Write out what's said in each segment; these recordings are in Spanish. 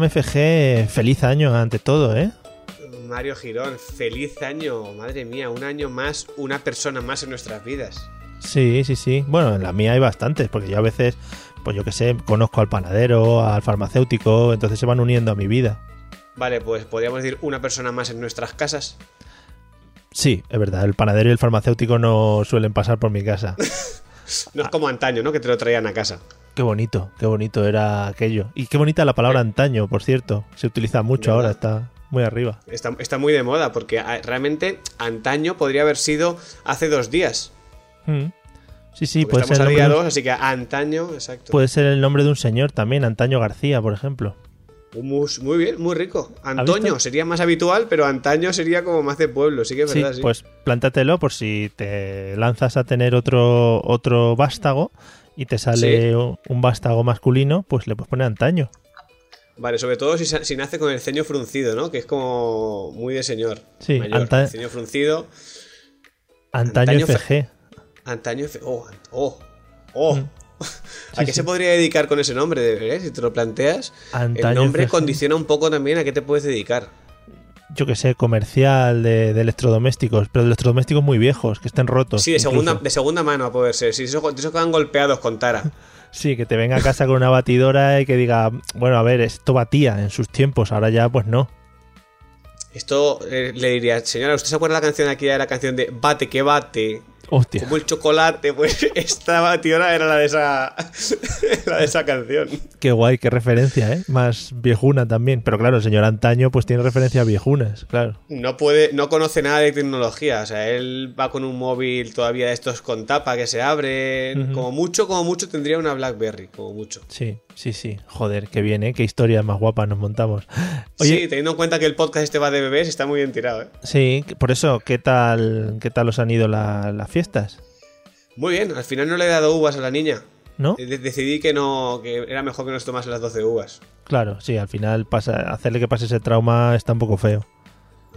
Hombre, Abraham FG, feliz año ante todo, ¿eh? Mario Girón, feliz año, madre mía, un año más, una persona más en nuestras vidas. Sí, sí, sí. Bueno, en la mía hay bastantes, porque yo a veces, pues yo que sé, conozco al panadero, al farmacéutico, entonces se van uniendo a mi vida. Vale, pues podríamos decir una persona más en nuestras casas. Sí, es verdad, el panadero y el farmacéutico no suelen pasar por mi casa. No es como antaño, ¿no? Que te lo traían a casa. Qué bonito, qué bonito era aquello. Y qué bonita la palabra antaño, por cierto. Se utiliza mucho ahora, está muy arriba. Está, está muy de moda, porque ah, realmente antaño podría haber sido hace dos días. Mm. Sí, sí, Porque puede ser, a el nombre de un- 2, así que antaño, exacto. puede ser el nombre de un señor también, Antaño García, por ejemplo. Muy, muy bien, muy rico. Antonio visto? sería más habitual, pero antaño sería como más de pueblo, sí que es Sí, verdad, sí. pues plántatelo por si te lanzas a tener otro, otro vástago y te sale Sí. un vástago masculino, pues le puedes poner Antaño. Vale, sobre todo si, si nace con el ceño fruncido, ¿no? Que es como muy de señor. Sí, mayor. anta- ceño fruncido. Antaño, FG. Antaño. F- Oh, oh, oh. Mm. ¿A Sí, qué sí. se podría dedicar con ese nombre? ¿eh? Si te lo planteas. Antaño el nombre FG. condiciona un poco también a qué te puedes dedicar. Yo que sé, comercial de, de electrodomésticos, pero de electrodomésticos muy viejos, que estén rotos. Sí, de incluso. segunda, de segunda mano a poder ser. Sí, esos, de esos que van golpeados con tara. Sí, que te venga a casa con una batidora y que diga, bueno, a ver, esto batía en sus tiempos, ahora ya pues no. Esto eh, le diría, señora, ¿usted se acuerda de la canción de aquella? La canción de Bate que bate. Hostia. Como el chocolate, pues esta batidora era la de esa. la de esa canción. Qué guay, qué referencia, ¿eh? Más viejuna también. Pero claro, el señor Antaño pues tiene referencia a viejunas, claro. No puede, no conoce nada de tecnología. O sea, él va con un móvil todavía de estos con tapa que se abre. Ujú. Como mucho, como mucho tendría una Blackberry, como mucho. Sí, sí, sí. Joder, qué bien, ¿eh? Qué historias más guapas nos montamos. sí, Oye, teniendo en cuenta que el podcast este va de bebés, está muy bien tirado, ¿eh? sí, por eso, ¿qué tal, qué tal os han ido la- las fiestas? Muy bien, al final no le he dado uvas a la niña. ¿No? De- decidí que no, que era mejor que nos tomase las 12 uvas. Claro, sí, al final pasa, hacerle que pase ese trauma está un poco feo.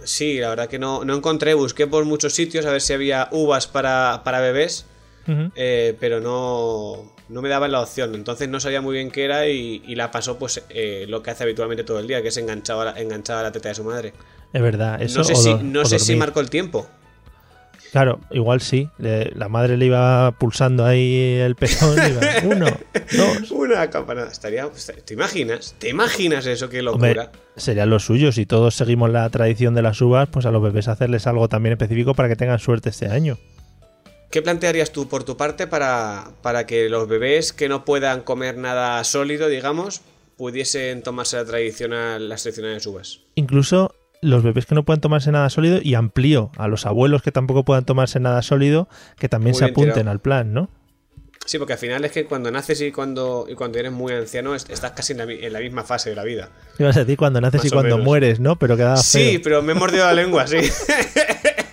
Sí, la verdad que no, no encontré, busqué por muchos sitios a ver si había uvas para, para bebés, eh, pero no, no me daban la opción. Entonces no sabía muy bien qué era y, y la pasó pues eh, lo que hace habitualmente todo el día, que es enganchaba la, enganchaba la teta de su madre. Es verdad, eso no sé, si, no sé si marcó el tiempo. Claro, igual sí. La madre le iba pulsando ahí el pezón. iba, uno, dos. Una campanada. Estaría, ¿Te imaginas? ¿Te imaginas eso? Qué Hombre, locura. sería lo suyo. Si todos seguimos la tradición de las uvas, pues a los bebés hacerles algo también específico para que tengan suerte este año. ¿Qué plantearías tú por tu parte para, para que los bebés que no puedan comer nada sólido, digamos, pudiesen tomarse la tradicional, las tradicionales uvas? Incluso los bebés que no puedan tomarse nada sólido y amplío a los abuelos que tampoco puedan tomarse nada sólido que también Muy se apunten tirado. al plan, ¿no? Sí, porque al final es que cuando naces y cuando, y cuando eres muy anciano est- estás casi en la, en la misma fase de la vida. Ibas a decir cuando naces Más y cuando menos. mueres, ¿no? Pero quedaba Sí, feo. pero me he mordido la lengua, sí.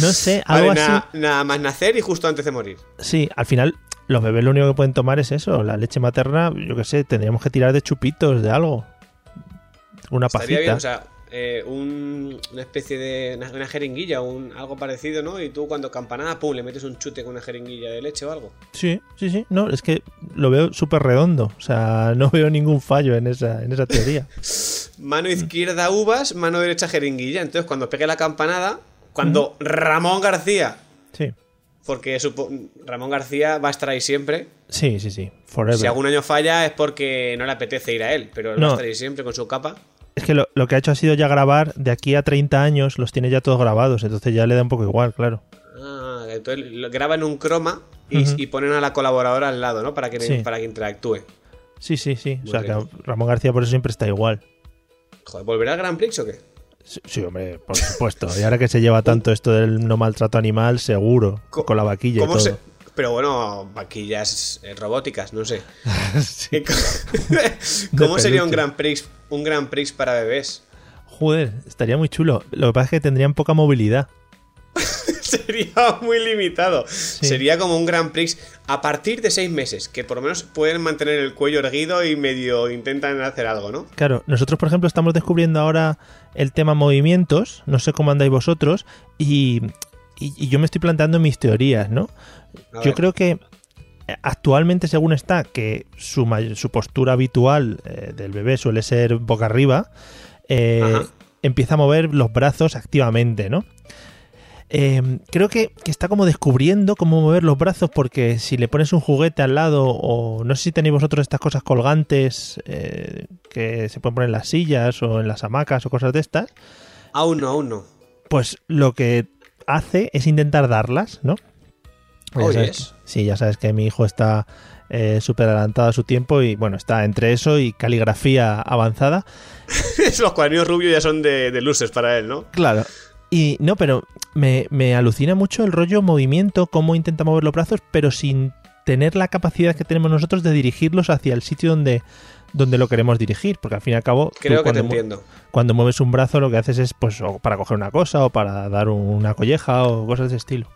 No sé, algo Vale, así. na- nada más nacer y justo antes de morir. Sí, al final los bebés lo único que pueden tomar es eso, la leche materna, yo qué sé, tendríamos que tirar de chupitos, de algo. Una Estaría pajita. bien, o sea, eh, un- una especie de. Una, una jeringuilla, un, algo parecido, ¿no? Y tú cuando campanada, pum, le metes un chute con una jeringuilla de leche o algo. Sí, sí, sí. No, es que lo veo súper redondo. O sea, no veo ningún fallo en esa, en esa teoría. Mano izquierda uvas, mano derecha jeringuilla. Entonces, cuando pegue la campanada, cuando Ramón García, Sí. porque Ramón García va a estar ahí siempre. Sí, sí, sí. Forever. Si algún año falla es porque no le apetece ir a él, pero él va a estar ahí siempre con su capa. Es que lo, lo que ha hecho ha sido ya grabar de aquí a 30 años, los tiene ya todos grabados, entonces ya le da un poco igual, claro. Ah, entonces lo graban un croma y, ponen a la colaboradora al lado, ¿no? Para que, Sí. para que interactúe. Sí, sí, sí. Muy o sea, rico. que Ramón García por eso siempre está igual. Joder, ¿volverá al Grand Prix o qué? Sí, sí, hombre, por supuesto. Y ahora que se lleva tanto esto del no maltrato animal, seguro, Co- con la vaquilla y ¿Cómo todo. se- Pero bueno, vaquillas eh, robóticas, no sé. Sí. ¿Cómo sería un. Grand Prix, un Grand Prix para bebés? Joder, estaría muy chulo. Lo que pasa es que tendrían poca movilidad. Sería muy limitado. Sería como un Grand Prix a partir de seis meses, que por lo menos pueden mantener el cuello erguido y medio intentan hacer algo, ¿no? Claro, nosotros, por ejemplo, estamos descubriendo ahora el tema movimientos. No sé cómo andáis vosotros. Y, y- y yo me estoy planteando mis teorías, ¿no? Yo creo que actualmente, según está, que su, su postura habitual eh, del bebé suele ser boca arriba, eh, empieza a mover los brazos activamente, ¿no? Eh, creo que, que está como descubriendo cómo mover los brazos porque si le pones un juguete al lado o no sé si tenéis vosotros estas cosas colgantes eh, que se pueden poner en las sillas o en las hamacas o cosas de estas, Aún no, aún no. pues lo que hace es intentar darlas, ¿no? Oh, Ya sabes- yes. Sí, ya sabes que mi hijo está eh, súper adelantado a su tiempo y bueno, está entre eso y caligrafía avanzada. Los cuadernos rubios ya son de, de luces para él, ¿no? Claro. Y no, pero me, me alucina mucho el rollo movimiento, cómo intenta mover los brazos, pero sin tener la capacidad que tenemos nosotros de dirigirlos hacia el sitio donde, donde lo queremos dirigir. Porque al fin y al cabo, tú Creo que te cuando mu- entiendo. cuando mueves un brazo lo que haces es pues o para coger una cosa o para dar un- una colleja o cosas de ese estilo.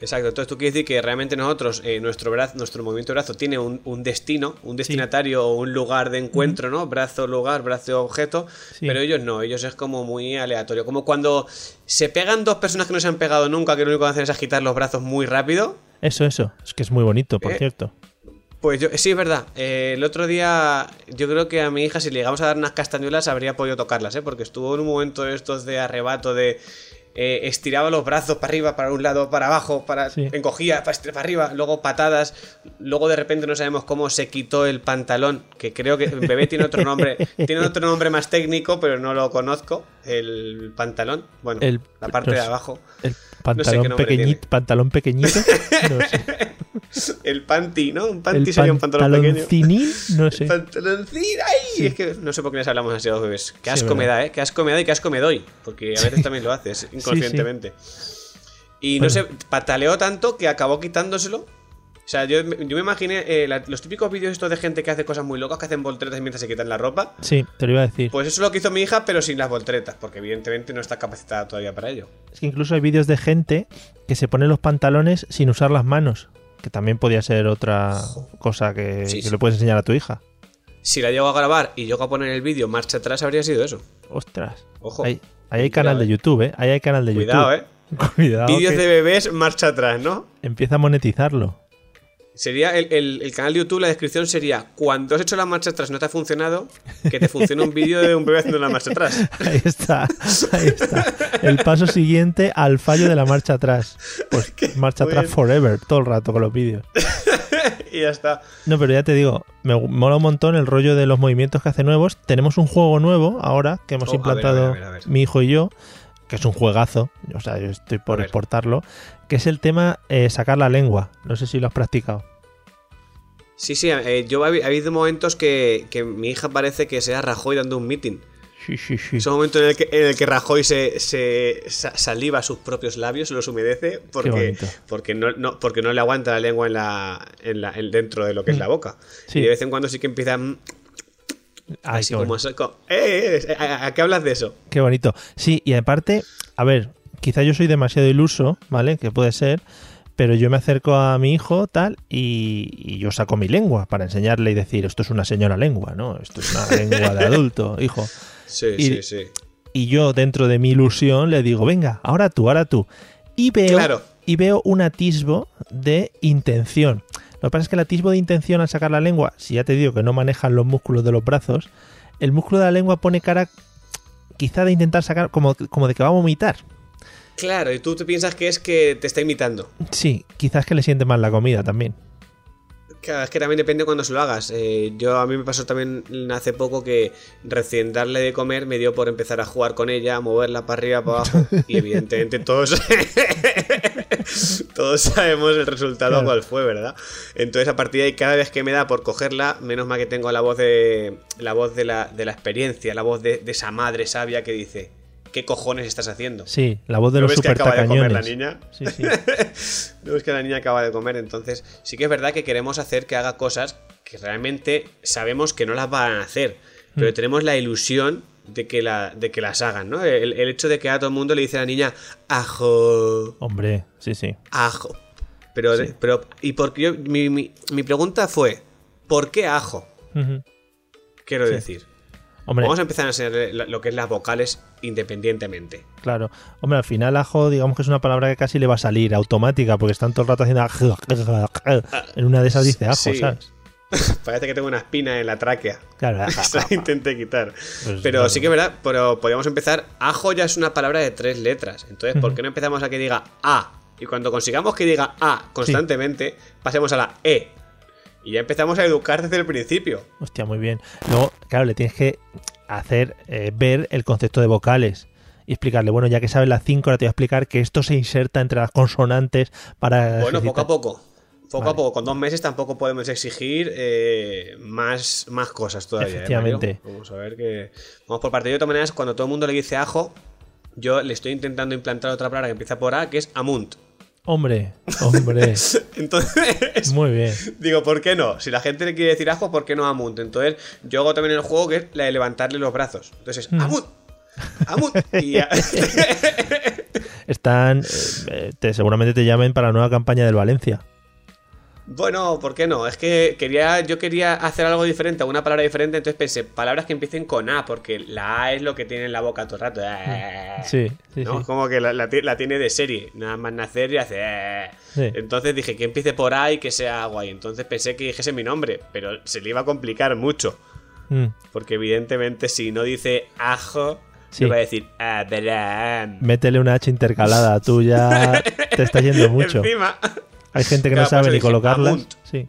Exacto, entonces tú quieres decir que realmente nosotros, eh, nuestro brazo, nuestro movimiento de brazo tiene un, un destino, un destinatario o un lugar de encuentro, ¿no? Brazo, lugar, brazo, objeto, Sí. pero ellos no, ellos es como muy aleatorio. Como cuando se pegan dos personas que no se han pegado nunca, que lo único que hacen es agitar los brazos muy rápido. Eso, eso. Es que es muy bonito, por Eh, cierto. Pues yo, sí, es verdad. Eh, el otro día yo creo que a mi hija si le llegamos a dar unas castañuelas habría podido tocarlas, ¿eh? Porque estuvo en un momento de estos de arrebato de... eh, estiraba los brazos para arriba, para un lado, para abajo, para Sí. encogía para, arriba, luego patadas, luego de repente no sabemos cómo se quitó el pantalón, que creo que el bebé tiene otro nombre, tiene otro nombre más técnico, pero no lo conozco, el pantalón, bueno, El- la parte no de abajo, El pantalón pequeñito, pantalón pequeñito, no sé. el panty, ¿no? Un panty El sería un pantalón pequeño. pantaloncín, no sé. Pantaloncín, ¡ay! Es que no sé por qué les hablamos así a los bebés. Qué Sí, asco verdad. me da, ¿eh? Qué asco me da y qué asco me doy. Porque a veces también lo haces inconscientemente. Y no sé, pataleó tanto que acabó quitándoselo. O sea, yo, me- yo me imaginé eh, la- los típicos vídeos estos de gente que hace cosas muy locas, que hacen volteretas mientras se quitan la ropa. Sí, te lo iba a decir. Pues eso es lo que hizo mi hija, pero sin las volteretas, porque evidentemente no está capacitada todavía para ello. Es que incluso hay vídeos de gente que se pone los pantalones sin usar las manos. Que también podía ser otra cosa que, Sí, que sí. le puedes enseñar a tu hija. Si la llego a grabar y llego a poner el vídeo marcha atrás, habría sido eso. Ostras. Ojo. Ahí, ahí hay canal Cuidado, de eh. YouTube, ¿eh? Ahí hay canal de Cuidado, YouTube. ¿eh? Cuidado. Vídeos que de bebés, marcha atrás, ¿no? Empieza a monetizarlo. Sería el, el- el canal de YouTube, la descripción sería cuando has hecho la marcha atrás no te ha funcionado, que te funcione un vídeo de un bebé haciendo la marcha atrás. Ahí está, ahí está. El paso siguiente al fallo de la marcha atrás. Pues marcha atrás forever, todo el rato con los vídeos. y ya está. No, pero ya te digo, me mola un montón el rollo de los movimientos que hace nuevos. Tenemos un juego nuevo ahora que hemos Oh, a ver, implantado a ver, a ver, a ver. mi hijo y yo, que es un juegazo, o sea, yo estoy por exportarlo, que es el tema eh, sacar la lengua. No sé si lo has practicado. Sí, sí, eh, yo ha ha habido momentos que, que mi hija parece que sea Rajoy dando un meeting. Sí, sí, sí. Es un momento en el que, en el que Rajoy se, se sa- saliva sus propios labios, los humedece, porque, porque, no, no- porque no le aguanta la lengua en la, en la, en- dentro de lo que es la boca. Mm. Y de vez en cuando sí que empieza mm, Ay, así qué como... bonito. así como, "Eh, eh, ¿a, a qué hablas de eso? Qué bonito. Sí, y aparte, a ver, quizá yo soy demasiado iluso, ¿vale? Que puede ser, pero yo me acerco a mi hijo, tal, y, y yo saco mi lengua para enseñarle y decir, esto es una señora lengua, ¿no? Esto es una lengua de adulto, hijo. Sí, Y- sí, sí. Y yo, dentro de mi ilusión, le digo, venga, ahora tú, ahora tú. Y veo, Claro. y veo un atisbo de intención. Lo que pasa es que el atisbo de intención al sacar la lengua, si ya te digo que no manejan los músculos de los brazos, el músculo de la lengua pone cara quizá de intentar sacar como, como de que va a vomitar. Claro, y tú te piensas que es que te está imitando. Sí, quizás que le siente mal la comida también. Claro, es que también depende cuando se lo hagas. Eh, yo a mí me pasó también hace poco que recién darle de comer me dio por empezar a jugar con ella, moverla para arriba, para abajo. Y evidentemente todos, todos sabemos el resultado Claro. cuál fue, ¿verdad? Entonces a partir de ahí cada vez que me da por cogerla, menos mal que tengo la voz de la voz de la, de la experiencia, la voz de, de esa madre sabia que dice, ¿qué cojones estás haciendo? Sí, la voz de ¿No los ves que super acaba de comer la niña? Sí, sí. No es que la niña acaba de comer, entonces sí que es verdad que queremos hacer que haga cosas que realmente sabemos que no las van a hacer, pero Mm. tenemos la ilusión de que, la, de que las hagan, ¿no? El, el hecho de que a todo el mundo le dice a la niña, ajo, Hombre, sí, sí. ajo. Pero, pero y porque yo, mi, mi- mi pregunta fue, ¿por qué ajo? Quiero Sí. decir. Hombre, Vamos a empezar a enseñarle la- lo que es las vocales independientemente. claro. Hombre, al final ajo, digamos que es una palabra que casi le va a salir automática, porque están todo el rato haciendo en una de esas dice ajo, Sí. ¿sabes? Parece que tengo una espina en la tráquea. Claro, Se la intenté quitar. Pues pero claro. sí que es verdad, pero podríamos empezar. Ajo ya es una palabra de tres letras. Entonces, ¿por qué no empezamos a que diga A? Y cuando consigamos que diga A constantemente, pasemos a la E. Y ya empezamos a educar desde el principio. Hostia, muy bien. Luego, claro, le tienes que hacer eh, ver el concepto de vocales y explicarle, bueno, ya que sabes las cinco, ahora te voy a explicar que esto se inserta entre las consonantes para... Bueno, poco a poco. Poco Vale. a poco. Con dos meses tampoco podemos exigir eh, más, más cosas todavía. ¿eh, Efectivamente. Vamos a ver que. Vamos por parte. De todas maneras, cuando todo el mundo le dice ajo, yo le estoy intentando implantar otra palabra que empieza por A, que es amunt. Hombre, hombre. Entonces, muy bien. digo, ¿por qué no? Si la gente le quiere decir ajo, ¿por qué no amunt? Entonces, yo hago también el juego que es la de levantarle los brazos. Entonces, Mm. amunt. Amunt. Y ya. Están... eh, te, seguramente te llamen para la nueva campaña del Valencia. Bueno, ¿por qué no? Es que quería, yo quería hacer algo diferente, una palabra diferente, entonces pensé, palabras que empiecen con A, porque la A es lo que tiene en la boca todo el rato. Mm. Sí, sí, ¿no? sí. Como que la, la ti- la tiene de serie, nada más nacer y hace... "Eh". Sí. Entonces dije que empiece por A y que sea guay. Entonces pensé que dijese mi nombre, pero se le iba a complicar mucho. Mm. Porque evidentemente si no dice ajo, Sí. va a decir Abraham. Métele una H intercalada, tú ya te estás yendo mucho. Encima... Hay gente que Claro, no sabe ni colocarlas. amunt. Sí.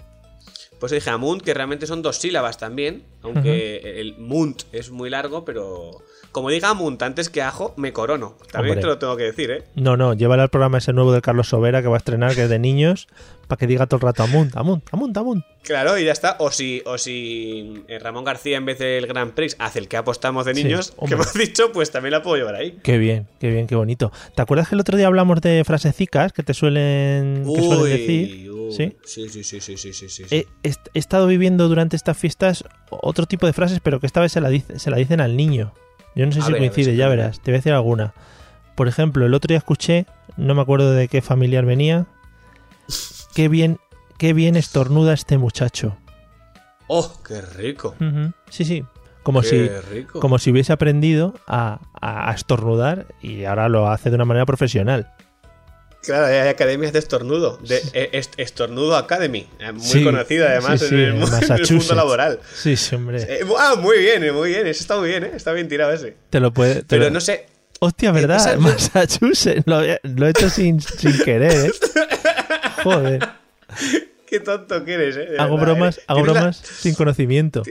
Pues dije Amunt, que realmente son dos sílabas también. Aunque el Munt es muy largo, pero como diga Amunt antes que ajo, me corono. También Hombre. te lo tengo que decir, ¿eh? No, no, llévale al programa ese nuevo de Carlos Sobera que va a estrenar, que es de niños, para que diga todo el rato amunt, amunt, amunt, amunt. Claro, y ya está. O si, o si eh, Ramón García en vez del Grand Prix hace el que apostamos de Sí, niños, que hombre. hemos dicho, pues también la puedo llevar ahí. Qué bien, qué bien, qué bonito. ¿Te acuerdas que el otro día hablamos de frasecicas que te suelen, que suelen decir? uy. Sí. sí, sí, sí, sí, sí, sí, sí. He, he- he estado viviendo durante estas fiestas otro tipo de frases, pero que esta vez se la, dice- se la dicen al niño. Yo no sé A si ver, a ver, coincide, ya verás. Te voy a decir alguna. Por ejemplo, el otro día escuché, no me acuerdo de qué familiar venía. Qué bien, qué bien estornuda este muchacho. ¡Oh, qué rico! Sí, sí. Como qué si, rico. como si hubiese aprendido a, a- a estornudar y ahora lo hace de una manera profesional. Claro, hay academias de estornudo, de eh, est- Estornudo Academy, eh, muy Sí, conocida además sí, sí, en, el, en mundo laboral. Sí, sí, hombre. Eh, ah, muy bien, eh, muy bien, eso está muy bien, eh, está bien tirado ese. te lo puede. te Pero lo- no sé, Hostia, ¿verdad? esa- Massachusetts. Lo, he- lo he hecho sin, sin querer, ¿eh? Joder. qué tonto que eres, eh. de Hago verdad, bromas, eh. hago la- bromas sin conocimiento.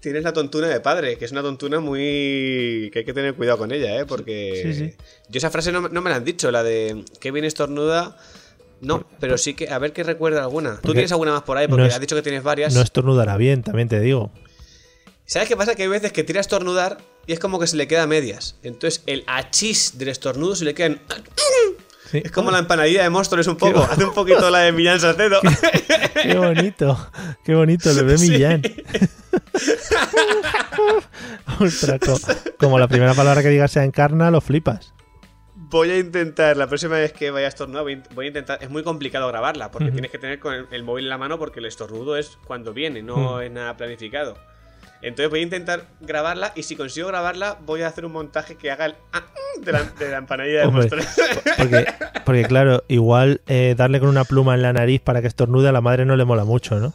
Tienes la tontuna de padre, que es una tontuna muy. que hay que tener cuidado con ella, ¿eh? Porque. Sí, sí. Yo esa frase no, me- no me la han dicho, la de. Qué bien estornuda. No, pero sí que. A ver que recuerda alguna. ¿Tú tienes alguna más por ahí? Porque no es- has dicho que tienes varias. No estornudará bien, también te digo. ¿Sabes qué pasa? Que hay veces que tira a estornudar y es como que se le queda a medias. Entonces el achís del estornudo se le queda en... Sí. Es como la empanadilla de Móstoles un poco. Hace un poquito la de Millán Salcedo. Qué bonito, qué bonito, le ve. Millán. Ostras, co- como la primera palabra que digas sea encarna, lo flipas. Voy a intentar, la próxima vez que vaya a estornudar, voy a- voy a intentar... Es muy complicado grabarla, porque tienes que tener con el, el móvil en la mano porque el estornudo es cuando viene, no es nada planificado. Entonces voy a intentar grabarla y si consigo grabarla voy a hacer un montaje que haga el... ah, de, la, de la empanadilla de Hombre. Porque, porque claro, igual eh, darle con una pluma en la nariz para que estornude a la madre no le mola mucho, ¿no?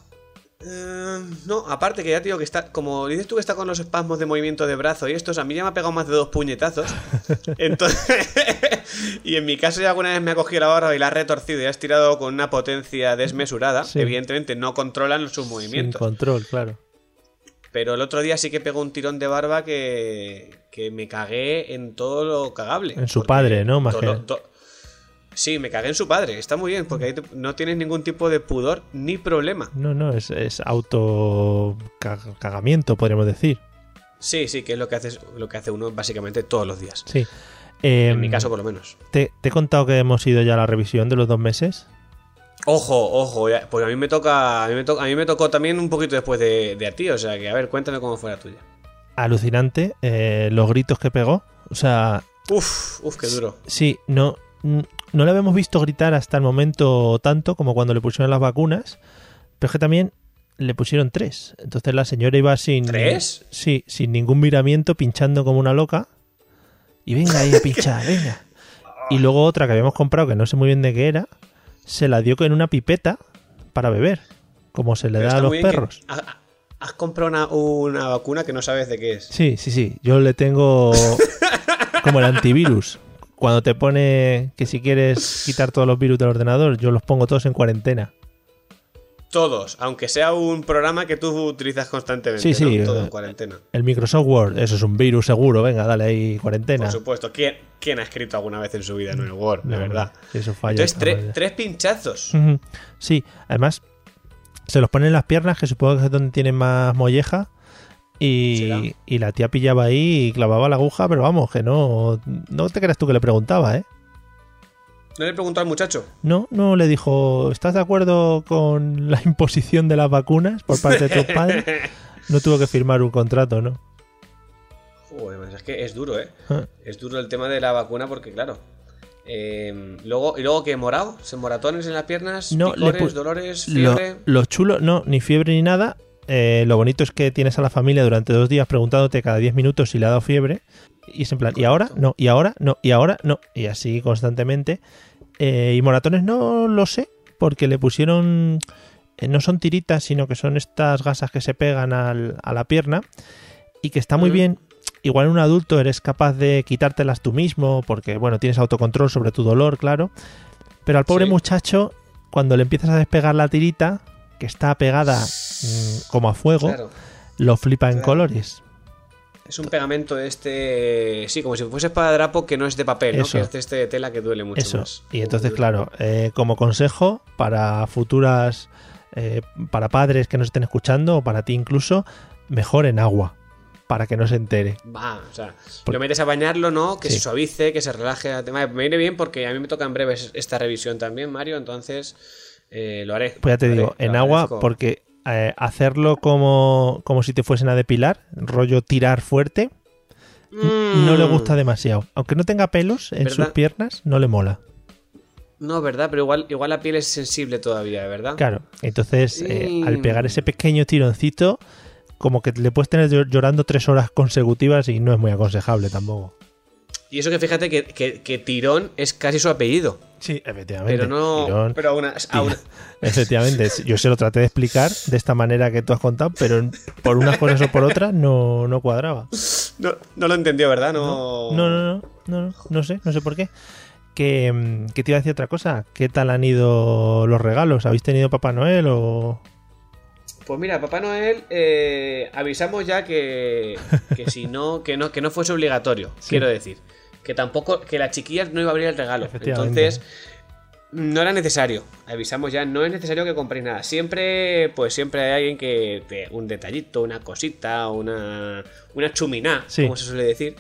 Eh, no, aparte que ya te digo que está, como dices tú que está con los espasmos de movimiento de brazo y estos, a mí ya me ha pegado más de dos puñetazos. Entonces, y en mi caso ya alguna vez me ha cogido la barra y la ha retorcido y ha estirado con una potencia desmesurada. Sí. Evidentemente no controlan sus Sin movimientos. control, claro. Pero el otro día sí que pegó un tirón de barba que, que me cagué en todo lo cagable. En su padre, ¿no? todo Imagino. lo- to- Sí, me cagué en su padre. Está muy bien, porque ahí te- no tienes ningún tipo de pudor ni problema. No, no, es, es auto ca- cagamiento, podríamos decir. Sí, sí, que es lo que hace, lo que hace uno básicamente todos los días. Sí. Eh, En mi caso, por lo menos. te, te he contado que hemos ido ya a la revisión de los dos meses. Ojo, ojo, pues a mí me toca, a mí me, to- a mí me tocó también un poquito después de, de a ti, o sea que a ver, cuéntame cómo fue la tuya. Alucinante, eh, los gritos que pegó. O sea, Uf, uf, qué duro. sí, no, no le habíamos visto gritar hasta el momento tanto como cuando le pusieron las vacunas, pero es que también le pusieron tres. Entonces la señora iba sin... ¿Tres? Sí, sin ningún miramiento, pinchando como una loca. Y venga ahí a pinchar, venga. Y luego otra que habíamos comprado, que no sé muy bien de qué era, se la dio en una pipeta para beber, como se le Pero da a los perros. ha- ha- Has comprado una, una vacuna que no sabes de qué es. Sí, sí, sí. Yo le tengo como el antivirus. Cuando te pone que si quieres quitar todos los virus del ordenador, yo los pongo todos en cuarentena. Todos, aunque sea un programa que tú utilizas constantemente. Sí, sí, ¿no? Todo eh, en cuarentena. El Microsoft Word, eso es un virus seguro. Venga, dale ahí cuarentena. Por supuesto. ¿Quién, quién ha escrito alguna vez en su vida en el Word? No, de verdad. eso falla. Entonces, tre- tres pinchazos. Sí, además se los ponen en las piernas, que supongo que es donde tienen más molleja. Y, y la tía pillaba ahí y clavaba la aguja, pero vamos, que no, no te creas tú que le preguntaba, ¿eh? No le preguntó al muchacho. No, no le dijo, ¿estás de acuerdo con la imposición de las vacunas por parte de tus padres? No tuvo que firmar un contrato, ¿no? Joder, pues es que es duro, ¿eh? Ah. Es duro el tema de la vacuna porque, claro. eh, luego, ¿Y luego qué? ¿Morado? ¿Se moratones en las piernas? No, ¿Picores, dolores? Lo, ¿Fiebre? lo chulo, no, ni fiebre ni nada. Eh, lo bonito es que tienes a la familia durante dos días preguntándote cada 10 minutos si le ha dado fiebre. Y es en plan, ¿y ahora? No, y ahora, no, y ahora, no. Y así constantemente. Eh, y moratones no lo sé, porque le pusieron. eh, no son tiritas, sino que son estas gasas que se pegan al- a la pierna. Y que está muy Mm. bien. Igual en un adulto eres capaz de quitártelas tú mismo, porque, bueno, tienes autocontrol sobre tu dolor, claro. Pero al pobre Sí. muchacho, cuando le empiezas a despegar la tirita, que está pegada mm, como a fuego, Claro. lo flipa en colores. Es un pegamento de este. Sí, como si fuese espadadrapo que no es de papel, ¿no? Eso. Que es de este de tela que duele mucho Eso. más. Y entonces, claro, eh, como consejo para futuras, eh, para padres que nos estén escuchando, o para ti incluso, mejor en agua, para que no se entere. Va, o sea, Por- lo metes a bañarlo, ¿no? Que Sí. se suavice, que se relaje. Me viene bien porque a mí me toca en breve esta revisión también, Mario, entonces eh, lo haré. Pues ya te digo, en agua, agradezco. porque eh, hacerlo como, como si te fuesen a depilar, rollo tirar fuerte, Mm. no le gusta demasiado. Aunque no tenga pelos en ¿Verdad? sus piernas, no le mola. No, ¿verdad? Pero igual, igual la piel es sensible todavía, ¿verdad? Claro, entonces eh, Mm. al pegar ese pequeño tironcito, como que le puedes tener llor- llorando tres horas consecutivas y no es muy aconsejable tampoco. Y eso que fíjate que, que- que Tirón es casi su apellido. Sí, efectivamente. Pero no. Tirón, pero aún, aún- Efectivamente, yo se lo traté de explicar de esta manera que tú has contado, pero por unas cosas o por otras no, no cuadraba. no, no lo entendió, ¿verdad? No, No, no, no, no, no, no sé, no sé por qué. Que, mm, que te iba a decir otra cosa. ¿Qué tal han ido los regalos? ¿Habéis tenido Papá Noel o...? Pues mira, Papá Noel, eh, avisamos ya que, que si no, que no, que no fuese obligatorio, Sí. quiero decir. Que tampoco, que la chiquilla no iba a abrir el regalo. Entonces, no era necesario. Avisamos ya, no es necesario que compréis nada. Siempre, pues siempre hay alguien que te, un detallito, una cosita, una, una chuminá, Sí. como se suele decir.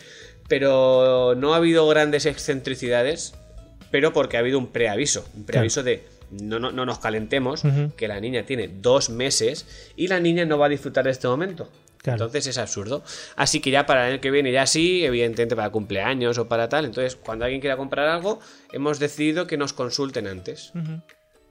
Pero no ha habido grandes excentricidades, pero porque ha habido un preaviso. Un preaviso de no, no, no nos calentemos, que la niña tiene dos meses y la niña no va a disfrutar de este momento. Claro. Entonces es absurdo. Así que ya para el año que viene, ya sí, evidentemente para cumpleaños o para tal. Entonces, cuando alguien quiera comprar algo, hemos decidido que nos consulten antes.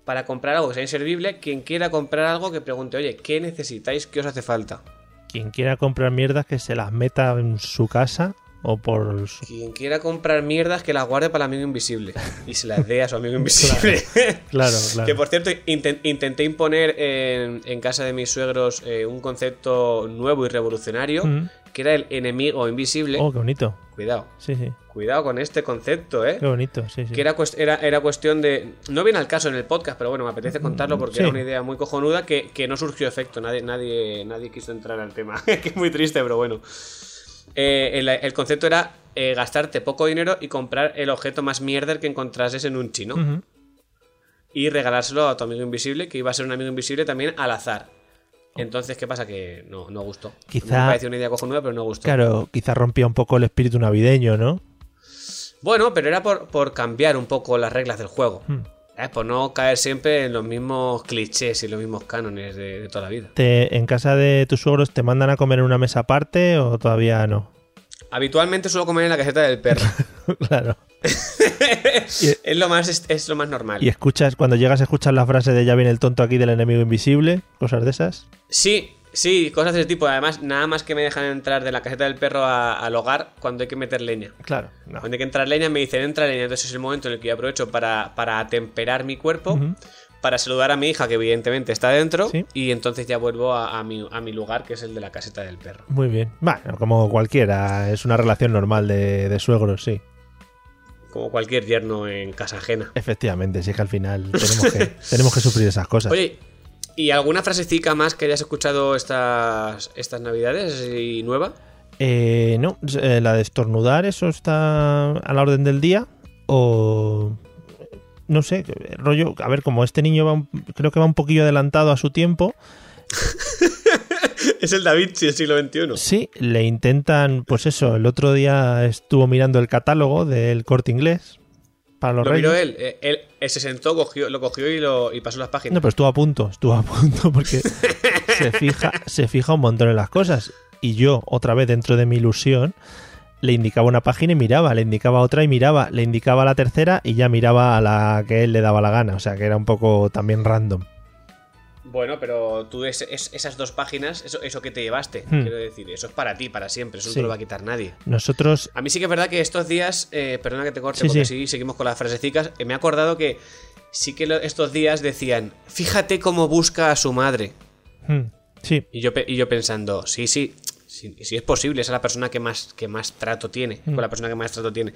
Para comprar algo que sea inservible, quien quiera comprar algo que pregunte, oye, ¿qué necesitáis? ¿Qué os hace falta? Quien quiera comprar mierdas que se las meta en su casa O por... Quien quiera comprar mierdas que las guarde para el amigo invisible y se las dé a su amigo invisible. Claro, claro. Que por cierto, inten- intenté imponer en, en casa de mis suegros eh, un concepto nuevo y revolucionario, Mm. que era el enemigo invisible. Oh, qué bonito. Cuidado, Sí, sí. cuidado con este concepto, ¿eh? Qué bonito, sí, sí. Que era, era, era cuestión de. No viene al caso en el podcast, pero bueno, me apetece contarlo porque Sí. era una idea muy cojonuda que, que no surgió efecto. Nadie, nadie, nadie quiso entrar al tema. que es muy triste, pero bueno. Eh, el, el concepto era eh, gastarte poco dinero y comprar el objeto más mierder que encontrases en un chino. Y regalárselo a tu amigo invisible, que iba a ser un amigo invisible también al azar. Entonces, ¿qué pasa? Que no, no gustó. Quizá- Me pareció una idea cojonuda, pero no gustó. Claro, quizás rompía un poco el espíritu navideño, ¿no? Bueno, pero era por, por cambiar un poco las reglas del juego. Hmm. ¿Sabes? Por no caer siempre en los mismos clichés y los mismos cánones de, de toda la vida. Te, ¿En casa de tus suegros te mandan a comer en una mesa aparte o todavía no? Habitualmente suelo comer en la caseta del perro. claro. es, lo más, es, es lo más normal. Y escuchas, cuando llegas a escuchar la frase de ya viene el tonto aquí del enemigo invisible, cosas de esas. Sí, sí, cosas de ese tipo. Además, nada más que me dejan entrar de la caseta del perro a- al hogar cuando hay que meter leña. Claro. No. Cuando hay que entrar leña, me dicen entra leña. Entonces es el momento en el que yo aprovecho para, para atemperar mi cuerpo, para saludar a mi hija, que evidentemente está dentro, Sí. y entonces ya vuelvo a, a mi, a mi lugar, que es el de la caseta del perro. Muy bien. Bueno, como cualquiera, es una relación normal de, de suegros, sí. Como cualquier yerno en casa ajena. Efectivamente, sí que al final tenemos que, tenemos que sufrir esas cosas. Oye, ¿y alguna frasecica más que hayas escuchado estas, estas navidades y nueva? Eh, no, eh, la de estornudar, eso está a la orden del día. O. No sé, rollo. A ver, como este niño va un- creo que va un poquillo adelantado a su tiempo. es el Da Vinci del siglo XXI. Sí, le intentan. Pues eso, el otro día estuvo mirando el catálogo del corte inglés para los Lo reyes. miró él, eh, él, él se sentó, cogió, lo cogió y, lo, y pasó las páginas. No, pero estuvo a punto, estuvo a punto porque se fija, se fija un montón en las cosas. Y yo, otra vez dentro de mi ilusión, le indicaba una página y miraba, le indicaba otra y miraba, le indicaba la tercera y ya miraba a la que él le daba la gana. O sea que era un poco también random. Bueno, pero tú es- es- esas dos páginas, eso, eso que te llevaste, Hmm. quiero decir, eso es para ti, para siempre, eso no te lo va a quitar nadie. Nosotros, A mí sí que es verdad que estos días, eh, perdona que te corte, Sí, porque sí. seguimos con las frasecicas, eh, me he acordado que sí que lo- estos días decían, fíjate cómo busca a su madre. hmm, sí, Y yo, pe- y yo pensando, sí, sí, sí, sí es posible, esa es la persona que más, que más trato tiene, Mm. con la persona que más trato tiene.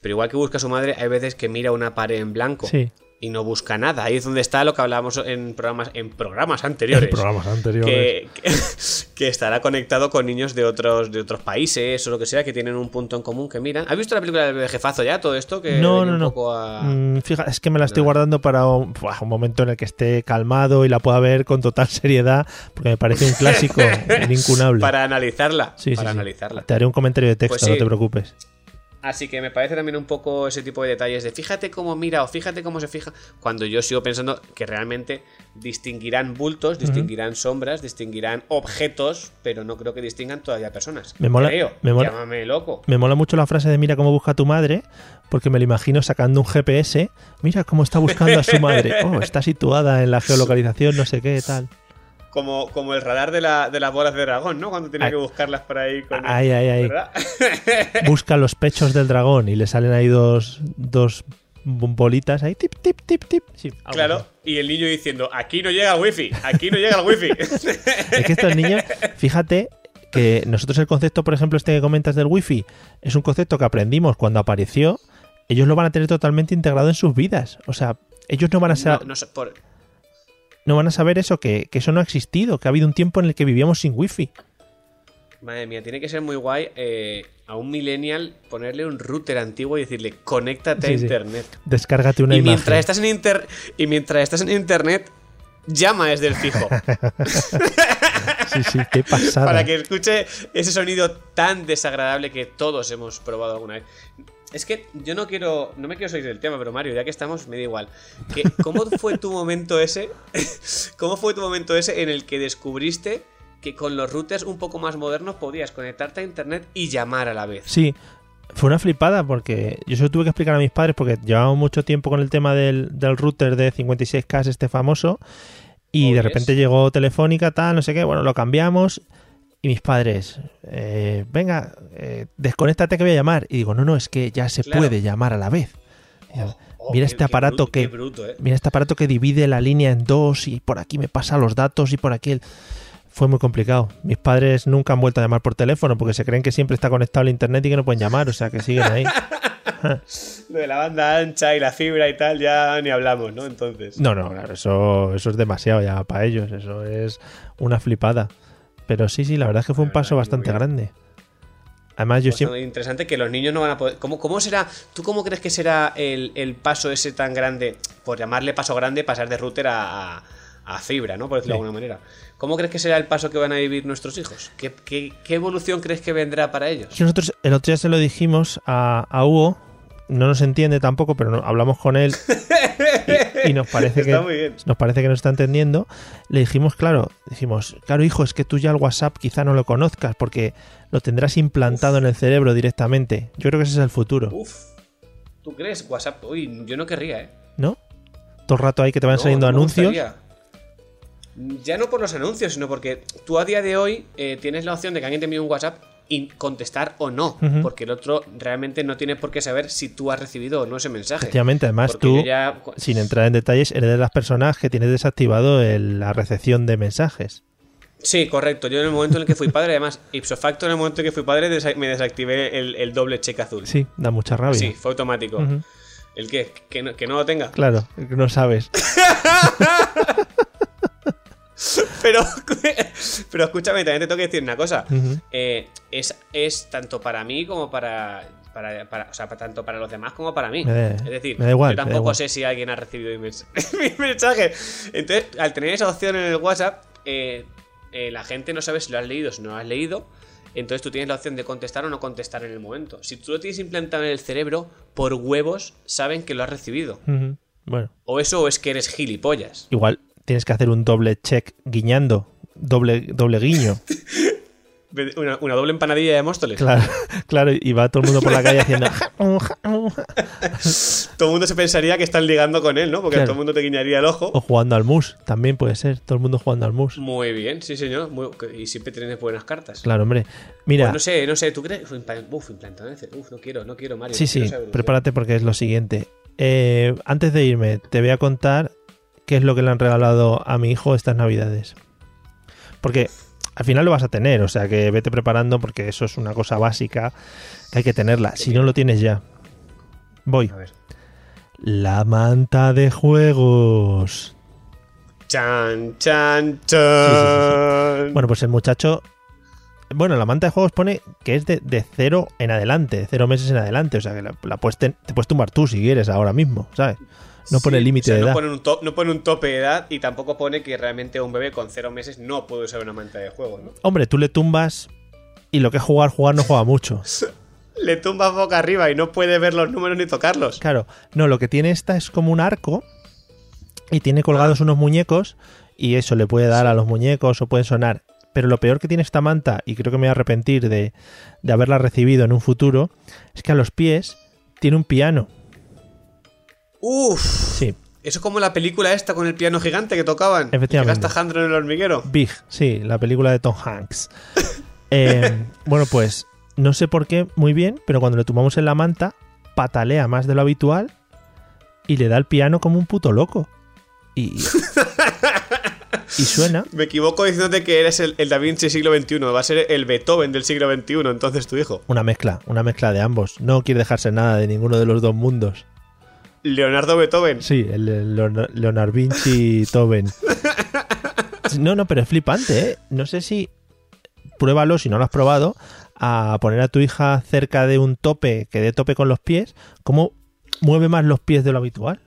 Pero igual que busca a su madre, hay veces que mira una pared en blanco sí. Y no busca nada. Ahí es donde está lo que hablábamos en programas, en programas anteriores. En programas anteriores. Que, que- que estará conectado con niños de otros, de otros países o lo que sea, que tienen un punto en común que miran. ¿Has visto la película del jefazo ya? Todo esto que No, no, un no. poco a- Mm, Fíjate, es que me la estoy guardando para un, buah, un momento en el que esté calmado y la pueda ver con total seriedad, porque me parece un clásico incunable. para analizarla. Sí, sí, para sí. analizarla. Te haré un comentario de texto, Pues no te preocupes. Así que me parece también un poco ese tipo de detalles de fíjate cómo mira o fíjate cómo se fija, cuando yo sigo pensando que realmente distinguirán bultos, distinguirán sombras, distinguirán objetos, pero no creo que distingan todavía personas. Me mola- Creo, me mola- llámame loco. Me mola mucho la frase de mira cómo busca tu madre, porque me lo imagino sacando un GPS. Mira cómo está buscando a su madre. Oh, está situada en la geolocalización, no sé qué, tal. Como, como el radar de, la, de las bolas de dragón, ¿no? Cuando tenía Ay. que buscarlas por ahí con el- Ay, ay, ay. ¿verdad? Busca los pechos del dragón y le salen ahí dos, dos bolitas ahí, tip, tip, tip, tip. Sí, Claro, así. y el niño diciendo, aquí no llega el wifi, aquí no llega el wifi. Es que estos niños, fíjate que nosotros el concepto, por ejemplo, este que comentas del wifi, es un concepto que aprendimos cuando apareció. Ellos lo van a tener totalmente integrado en sus vidas. O sea, ellos no van a, sa- no, no sé, por- no van a saber eso, que, que eso no ha existido, que ha habido un tiempo en el que vivíamos sin wifi. Madre mía, tiene que ser muy guay eh, a un millennial ponerle un router antiguo y decirle, conéctate a Sí, sí. internet. Descárgate una y imagen. mientras estás en inter y mientras estás en internet, llama desde el fijo. Sí, sí, qué pasada. para que escuche ese sonido tan desagradable que todos hemos probado alguna vez. Es que yo no quiero, no me quiero salir del tema, pero Mario, ya que estamos, me da igual. Que, ¿Cómo fue tu momento ese? ¿Cómo fue tu momento ese en el que descubriste que con los routers un poco más modernos podías conectarte a internet y llamar a la vez? Sí, fue una flipada porque yo se lo tuve que explicar a mis padres porque llevábamos mucho tiempo con el tema del, del router de 56K, este famoso, y de repente llegó Telefónica, tal, no sé qué, bueno, lo cambiamos Y mis padres, eh, venga, eh, desconéctate que voy a llamar. Y digo, no, no, es que ya se Claro. puede llamar a la vez. Digo, Oh, mira qué- este qué aparato bruto, que bruto, ¿eh? mira este aparato que divide la línea en dos y por aquí me pasa los datos y por aquí el... fue muy complicado. Mis padres nunca han vuelto a llamar por teléfono porque se creen que siempre está conectado al internet y que no pueden llamar, o sea que siguen ahí. Lo de la banda ancha y la fibra y tal, ya ni hablamos, ¿no? Entonces. No, no, claro, eso, eso es demasiado ya para ellos, eso es una flipada. Pero sí, sí, la verdad es que fue un paso bastante grande. Además, yo Pues siempre... interesante que los niños no van a poder. ¿Cómo, cómo será? ¿Tú cómo crees que será el, el paso ese tan grande? Por llamarle paso grande, pasar de router a, a- a fibra, ¿no? Por decirlo Sí. de alguna manera. ¿Cómo crees que será el paso que van a vivir nuestros hijos? ¿Qué, qué- qué evolución crees que vendrá para ellos? que nosotros el otro día se lo dijimos a, a Hugo, no nos entiende tampoco, pero no- hablamos con él y, y nos parece que nos parece que nos está entendiendo. Le dijimos, claro, dijimos, claro, hijo, es que tú ya el WhatsApp quizá no lo conozcas porque lo tendrás implantado en el cerebro directamente. Yo creo que ese es el futuro, Uf. ¿Tú crees? WhatsApp. Uy, yo no querría, ¿eh? ¿no? Todo el rato ahí que te van No, saliendo no anuncios. gustaría. Ya no por los anuncios, sino porque tú a día de hoy eh, tienes la opción de que alguien te envíe un WhatsApp contestar o no. Porque el otro realmente no tiene por qué saber si tú has recibido o no ese mensaje. Efectivamente, además Porque tú, ya- sin entrar en detalles, eres de las personas que tienes desactivado el- la recepción de mensajes. Sí, correcto. Yo en el momento en el que fui padre, además, ipso facto, en el momento en que fui padre, desa- me desactivé el, el doble cheque azul. Sí, da mucha rabia. Sí, fue automático. ¿El qué? ¿Que no, ¿Que no lo tenga? Claro, no sabes. Pero, pero escúchame, también te tengo que decir una cosa. Eh, es, es tanto para mí como para, para, para- O sea, tanto para los demás como para mí. Es decir, igual, yo tampoco sé si alguien ha recibido mi, mens- mi mensaje. Entonces, al tener esa opción en el WhatsApp, eh, eh, la gente no sabe si lo has leído o si no lo has leído. Entonces tú tienes la opción de contestar o no contestar en el momento. Si tú lo tienes implantado en el cerebro, por huevos saben que lo has recibido. Bueno, O eso o es que eres gilipollas. igual tienes que hacer un doble check guiñando, doble, doble guiño. Una, una doble empanadilla de Móstoles. Claro, claro, y va todo el mundo por la calle haciendo. Todo el mundo se pensaría que están ligando con él, ¿no? Porque Claro. todo el mundo te guiñaría el ojo. O jugando al mus, también puede ser, todo el mundo jugando al mus. Muy bien, sí, señor. Muy- y siempre tienes buenas cartas. Claro, hombre. Mira, Pues no sé, no sé, ¿tú crees? Uf, impla- Uf, no quiero, no quiero, Mario. sí, no sí, prepárate porque es lo siguiente. Eh, antes de irme, te voy a contar qué es lo que le han regalado a mi hijo estas navidades. Porque al final lo vas a tener, o sea que vete preparando porque eso es una cosa básica que hay que tenerla. Si no lo tienes ya. Voy. A ver. La manta de juegos. Chan, chan, chan. Bueno, pues el muchacho. Bueno, la manta de juegos pone que es de, de cero en adelante, de cero meses en adelante. O sea que la, la puedes ten- te puedes tumbar tú si quieres ahora mismo, ¿sabes? No pone límite o sea, de no edad. Pone un to- no pone un tope de edad y tampoco pone que realmente un bebé con cero meses no puede usar una manta de juego, ¿no? Hombre, tú le tumbas y lo que es jugar, jugar no juega mucho. Le tumbas boca arriba y no puede ver los números ni tocarlos. Claro, no, lo que tiene esta es como un arco y tiene colgados unos muñecos y eso le puede dar a los muñecos o puede sonar. Pero lo peor que tiene esta manta, y creo que me voy a arrepentir de, de haberla recibido en un futuro, es que a los pies tiene un piano. Uf. Sí, Eso es como la película esta con el piano gigante que tocaban. Efectivamente. Que gasta en el hormiguero. Big, sí, la película de Tom Hanks. Eh, bueno, pues no sé por qué muy bien, pero cuando le tumbamos en la manta, patalea más de lo habitual y le da el piano como un puto loco. Y, y suena. Me equivoco diciéndote que eres el, el Da Vinci siglo XXI. Va a ser el Beethoven del siglo XXI, entonces tu hijo. Una mezcla, una mezcla de ambos. No quiere dejarse nada de ninguno de los dos mundos. Leonardo Beethoven. Sí, el, el Leon- Leonard Vinci Toben. No, no, pero es flipante, ¿eh? No sé si. Pruébalo si no lo has probado. A poner a tu hija cerca de un tope que dé tope con los pies. ¿Cómo mueve más los pies de lo habitual?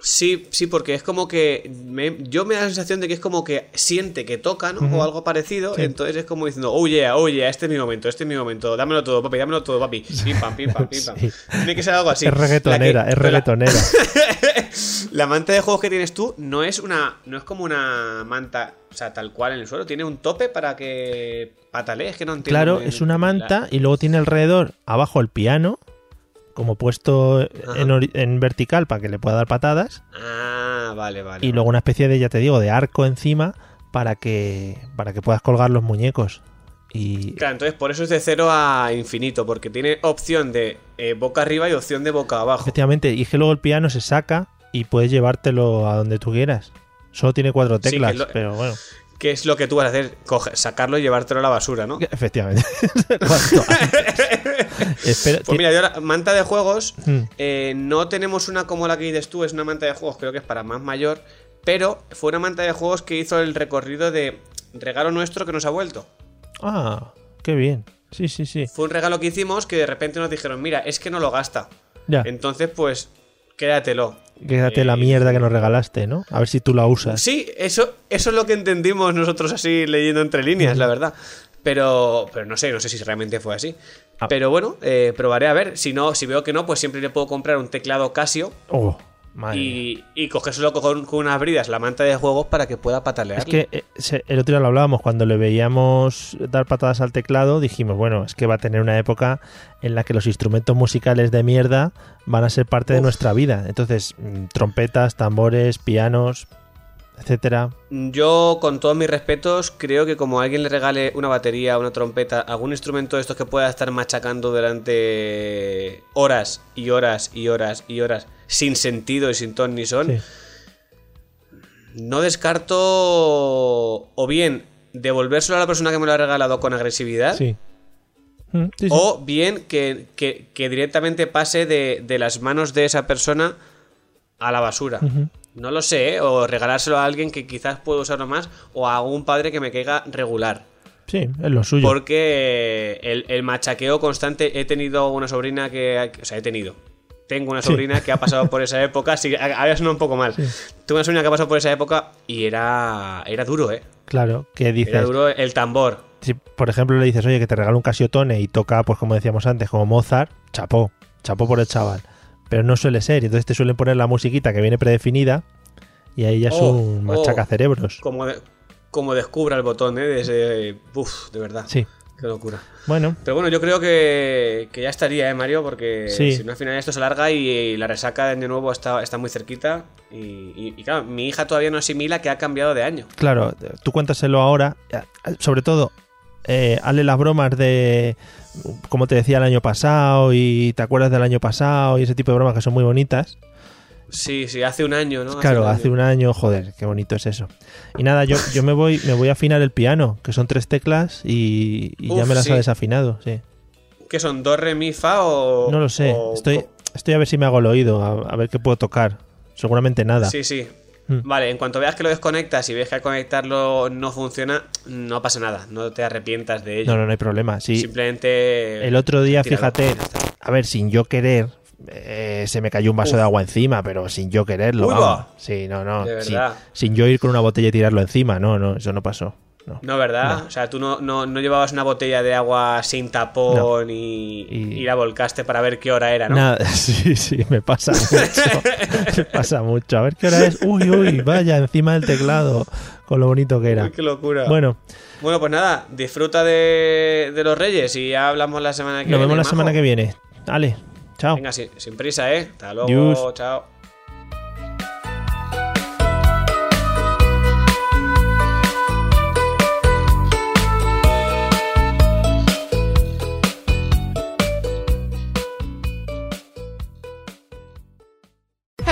Sí, sí, porque es como que me- yo me da la sensación de que es como que siente que toca, ¿no? O algo parecido, Sí. entonces es como diciendo, oh yeah, oh yeah, este es mi momento, este es mi momento, dámelo todo, papi, dámelo todo, papi. Pim pam, pim pam, pim pam. Sí. Tiene que ser algo así. es reggaetonera, que- es la- reggaetonera. La manta de juegos que tienes tú no es una. no es como una manta, o sea, tal cual en el suelo. Tiene un tope para que patalees, que no entiendo. Claro, es una la- manta y luego tiene alrededor, abajo el piano, como puesto en, vertical para que le pueda dar patadas. Ah, vale, vale. y luego una especie de, ya te digo, de arco encima para que, para que puedas colgar los muñecos. Y Claro, entonces por eso es de 0 a infinito, porque tiene opción de eh, boca arriba y opción de boca abajo. efectivamente, y es que luego el piano se saca y puedes llevártelo a donde tú quieras. Solo tiene cuatro Sí, teclas, lo- pero bueno, ¿Qué es lo que tú vas a hacer? Sacarlo y llevártelo a la basura, ¿no? efectivamente. Espera, Pues mira, yo la manta de juegos, Hmm. eh, no tenemos una como la que dices tú, es una manta de juegos, creo que es para más mayor, pero fue una manta de juegos que hizo el recorrido de regalo nuestro que nos ha vuelto. Ah, qué bien. Sí, sí, sí. Fue un regalo que hicimos que de repente nos dijeron, mira, es que no lo gasta. Ya. Entonces, pues, quédatelo. Quédate la Eh, mierda que nos regalaste, ¿no? A ver si tú la usas. Sí, eso, eso es lo que entendimos nosotros así leyendo entre líneas, la verdad. Pero, pero no sé, no sé si realmente fue así. Ah. Pero bueno, eh, probaré a ver. Si no, si veo que no, pues siempre le puedo comprar un teclado Casio Oh, madre y, y cogérselo con, con unas bridas, la manta de juegos, para que pueda patalear. Es que eh, se- el otro día lo hablábamos, cuando le veíamos dar patadas al teclado, dijimos, bueno, es que va a tener una época en la que los instrumentos musicales de mierda van a ser parte de nuestra vida. Entonces, mm, trompetas, tambores, pianos, etcétera. Yo, con todos mis respetos, creo que como alguien le regale una batería, una trompeta, algún instrumento de estos que pueda estar machacando durante horas y horas y horas y horas, sin sentido y sin ton ni son, Sí. no descarto o bien devolvérselo a la persona que me lo ha regalado con agresividad, Sí. Mm, sí, sí. o bien que, que- que directamente pase de, de las manos de esa persona a la basura. No lo sé, ¿eh? o regalárselo a alguien que quizás pueda usarlo más, o a algún padre que me caiga regular. Sí, es lo suyo. Porque el, el machaqueo constante, he tenido una sobrina que... O sea, he tenido. Tengo una Sí. sobrina que ha pasado por esa época, sí, a- había sonado un poco mal. Tengo una sobrina que ha pasado por esa época y era, era duro, ¿eh? Claro, que dices, Era duro el tambor. si por ejemplo le dices, oye, que te regalo un Casiotone y toca, pues como decíamos antes, como Mozart, chapó, chapó por el chaval. Pero no suele ser, entonces te suelen poner la musiquita que viene predefinida y ahí ya es Oh, un oh. machacacerebros. Como, de- como descubra el botón, ¿eh? De ese... Uf, de verdad. Sí, Qué locura. bueno, Pero bueno, yo creo que, que ya estaría, ¿eh, Mario? Porque Sí. si no, al final esto se alarga y, la resaca de año nuevo está, está muy cerquita. Y, y- y claro, mi hija todavía no asimila que ha cambiado de año. claro, tú cuéntaselo ahora, eh, sobre todo, eh, hazle las bromas de, como te decía el año pasado y te acuerdas del año pasado y ese tipo de bromas que son muy bonitas. Sí, sí, hace un año, ¿no? Claro, un hace año. un año, joder, qué bonito es eso. Y nada, yo, yo me voy me voy a afinar el piano, que son tres teclas y, y ya me las sí. ha desafinado, sí. ¿Qué son? ¿Do, re, mi, fa o...? No lo sé, o- estoy, estoy a ver si me hago el oído, a, a ver qué puedo tocar. Seguramente nada. Sí, sí. Mm. Vale, en cuanto veas que lo desconectas y ves que al conectarlo no funciona, no pasa nada. No te arrepientas de ello. No, no, no hay problema. Sí, Simplemente... el otro día, fíjate, a ver, sin yo querer, eh, se me cayó un vaso Uf. de agua encima, pero sin yo quererlo. Uy. Sí, no, no. De sin, sin yo ir con una botella y tirarlo encima, no, no, eso no pasó. No. No, ¿verdad? O sea, tú no, no, no llevabas una botella de agua sin tapón y, Y- y la volcaste para ver qué hora era, ¿no? Nada, sí, sí, me pasa mucho. me pasa mucho. A ver qué hora es. Uy, uy, vaya, encima del teclado. Con lo bonito que era. Uy, qué locura. Bueno, Bueno, pues nada, disfruta de, de los Reyes y ya hablamos la semana que nos viene. vemos la majo. semana que viene. Dale, chao. Venga, sin, sin prisa, ¿eh? Hasta luego, chao.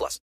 plus.